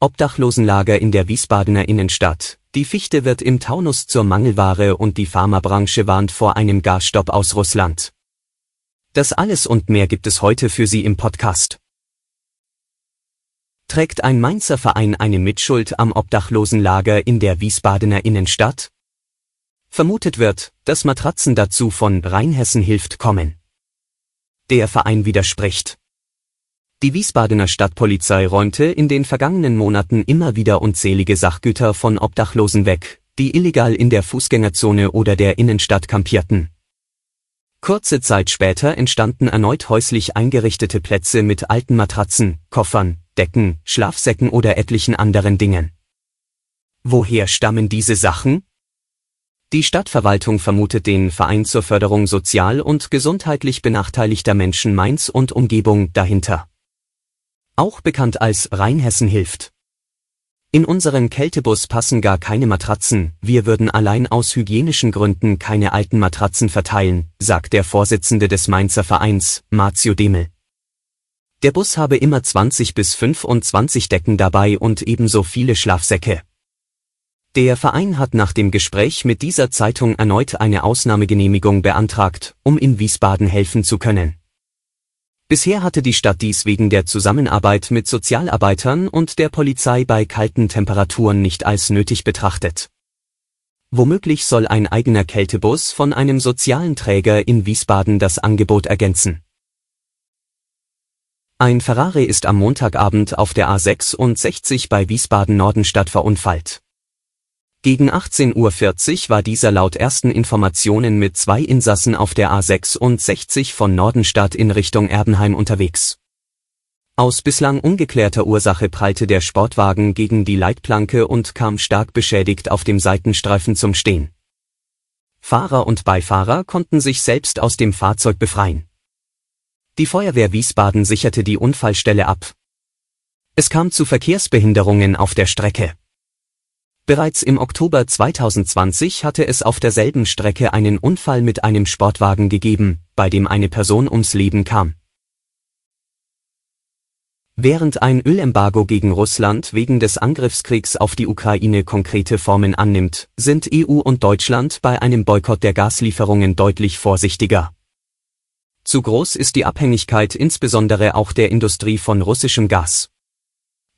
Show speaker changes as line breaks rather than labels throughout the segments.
Obdachlosenlager in der Wiesbadener Innenstadt. Die Fichte wird im Taunus zur Mangelware und die Pharmabranche warnt vor einem Gasstopp aus Russland. Das alles und mehr gibt es heute für Sie im Podcast. Trägt ein Mainzer Verein eine Mitschuld am Obdachlosenlager in der Wiesbadener Innenstadt? Vermutet wird, dass Matratzen dazu von Rheinhessen hilft kommen. Der Verein widerspricht. Die Wiesbadener Stadtpolizei räumte in den vergangenen Monaten immer wieder unzählige Sachgüter von Obdachlosen weg, die illegal in der Fußgängerzone oder der Innenstadt kampierten. Kurze Zeit später entstanden erneut häuslich eingerichtete Plätze mit alten Matratzen, Koffern, Decken, Schlafsäcken oder etlichen anderen Dingen. Woher stammen diese Sachen? Die Stadtverwaltung vermutet den Verein zur Förderung sozial und gesundheitlich benachteiligter Menschen Mainz und Umgebung dahinter auch bekannt als Rheinhessen hilft. In unseren Kältebus passen gar keine Matratzen, wir würden allein aus hygienischen Gründen keine alten Matratzen verteilen, sagt der Vorsitzende des Mainzer Vereins, Marzio Demel. Der Bus habe immer 20 bis 25 Decken dabei und ebenso viele Schlafsäcke. Der Verein hat nach dem Gespräch mit dieser Zeitung erneut eine Ausnahmegenehmigung beantragt, um in Wiesbaden helfen zu können. Bisher hatte die Stadt dies wegen der Zusammenarbeit mit Sozialarbeitern und der Polizei bei kalten Temperaturen nicht als nötig betrachtet. Womöglich soll ein eigener Kältebus von einem sozialen Träger in Wiesbaden das Angebot ergänzen. Ein Ferrari ist am Montagabend auf der A66 bei Wiesbaden Nordenstadt verunfallt. Gegen 18.40 Uhr war dieser laut ersten Informationen mit zwei Insassen auf der A66 von Nordenstadt in Richtung Erbenheim unterwegs. Aus bislang ungeklärter Ursache prallte der Sportwagen gegen die Leitplanke und kam stark beschädigt auf dem Seitenstreifen zum Stehen. Fahrer und Beifahrer konnten sich selbst aus dem Fahrzeug befreien. Die Feuerwehr Wiesbaden sicherte die Unfallstelle ab. Es kam zu Verkehrsbehinderungen auf der Strecke. Bereits im Oktober 2020 hatte es auf derselben Strecke einen Unfall mit einem Sportwagen gegeben, bei dem eine Person ums Leben kam. Während ein Ölembargo gegen Russland wegen des Angriffskriegs auf die Ukraine konkrete Formen annimmt, sind EU und Deutschland bei einem Boykott der Gaslieferungen deutlich vorsichtiger. Zu groß ist die Abhängigkeit insbesondere auch der Industrie von russischem Gas.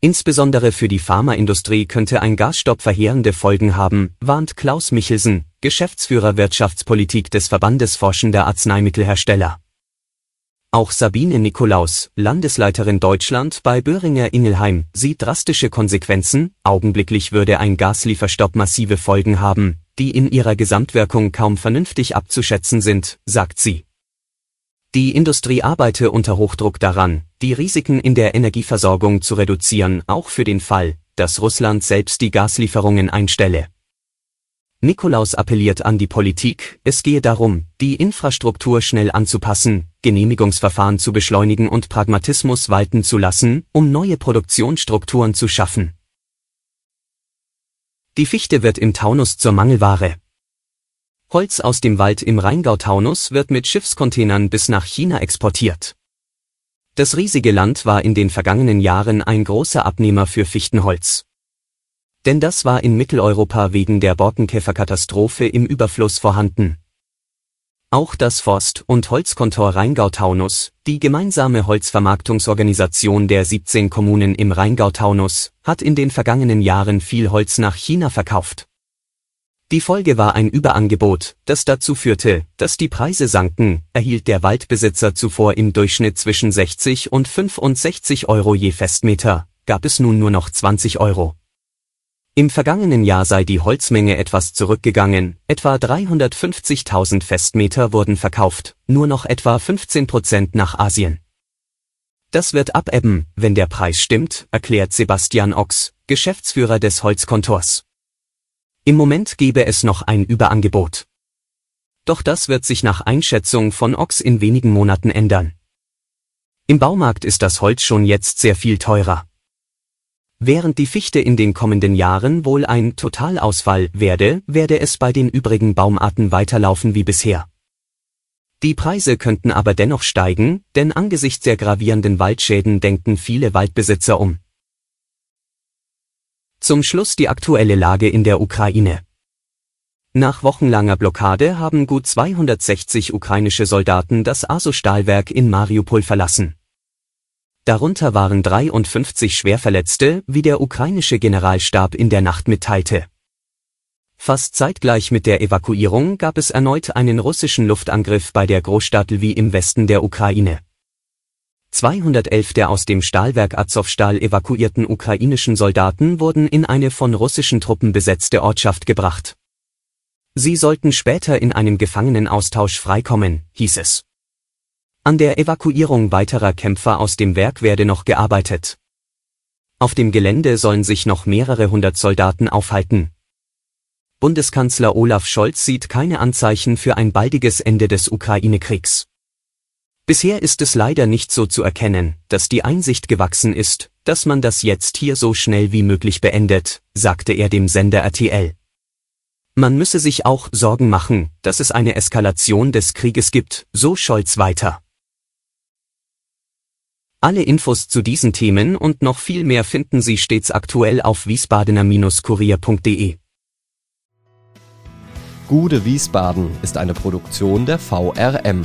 Insbesondere für die Pharmaindustrie könnte ein Gasstopp verheerende Folgen haben, warnt Klaus Michelsen, Geschäftsführer Wirtschaftspolitik des Verbandes Forschender Arzneimittelhersteller. Auch Sabine Nikolaus, Landesleiterin Deutschland bei Böhringer Ingelheim, sieht drastische Konsequenzen, augenblicklich würde ein Gaslieferstopp massive Folgen haben, die in ihrer Gesamtwirkung kaum vernünftig abzuschätzen sind, sagt sie. Die Industrie arbeite unter Hochdruck daran, die Risiken in der Energieversorgung zu reduzieren, auch für den Fall, dass Russland selbst die Gaslieferungen einstelle. Nikolaus appelliert an die Politik, es gehe darum, die Infrastruktur schnell anzupassen, Genehmigungsverfahren zu beschleunigen und Pragmatismus walten zu lassen, um neue Produktionsstrukturen zu schaffen. Die Fichte wird im Taunus zur Mangelware. Holz aus dem Wald im Rheingau-Taunus wird mit Schiffscontainern bis nach China exportiert. Das riesige Land war in den vergangenen Jahren ein großer Abnehmer für Fichtenholz. Denn das war in Mitteleuropa wegen der Borkenkäferkatastrophe im Überfluss vorhanden. Auch das Forst- und Holzkontor Rheingau-Taunus, die gemeinsame Holzvermarktungsorganisation der 17 Kommunen im Rheingau-Taunus, hat in den vergangenen Jahren viel Holz nach China verkauft. Die Folge war ein Überangebot, das dazu führte, dass die Preise sanken, erhielt der Waldbesitzer zuvor im Durchschnitt zwischen 60 und 65 Euro je Festmeter, gab es nun nur noch 20 Euro. Im vergangenen Jahr sei die Holzmenge etwas zurückgegangen, etwa 350.000 Festmeter wurden verkauft, nur noch etwa 15 Prozent nach Asien. Das wird abebben, wenn der Preis stimmt, erklärt Sebastian Ochs, Geschäftsführer des Holzkontors. Im Moment gebe es noch ein Überangebot. Doch das wird sich nach Einschätzung von Ox in wenigen Monaten ändern. Im Baumarkt ist das Holz schon jetzt sehr viel teurer. Während die Fichte in den kommenden Jahren wohl ein Totalausfall werde, werde es bei den übrigen Baumarten weiterlaufen wie bisher. Die Preise könnten aber dennoch steigen, denn angesichts der gravierenden Waldschäden denken viele Waldbesitzer um. Zum Schluss die aktuelle Lage in der Ukraine. Nach wochenlanger Blockade haben gut 260 ukrainische Soldaten das Aso-Stahlwerk in Mariupol verlassen. Darunter waren 53 Schwerverletzte, wie der ukrainische Generalstab in der Nacht mitteilte. Fast zeitgleich mit der Evakuierung gab es erneut einen russischen Luftangriff bei der Großstadt Lviv im Westen der Ukraine. 211 der aus dem Stahlwerk Azovstal evakuierten ukrainischen Soldaten wurden in eine von russischen Truppen besetzte Ortschaft gebracht. Sie sollten später in einem Gefangenenaustausch freikommen, hieß es. An der Evakuierung weiterer Kämpfer aus dem Werk werde noch gearbeitet. Auf dem Gelände sollen sich noch mehrere hundert Soldaten aufhalten. Bundeskanzler Olaf Scholz sieht keine Anzeichen für ein baldiges Ende des Ukraine-Kriegs. Bisher ist es leider nicht so zu erkennen, dass die Einsicht gewachsen ist, dass man das jetzt hier so schnell wie möglich beendet, sagte er dem Sender RTL. Man müsse sich auch Sorgen machen, dass es eine Eskalation des Krieges gibt, so Scholz weiter. Alle Infos zu diesen Themen und noch viel mehr finden Sie stets aktuell auf wiesbadener-kurier.de.
Gude Wiesbaden ist eine Produktion der VRM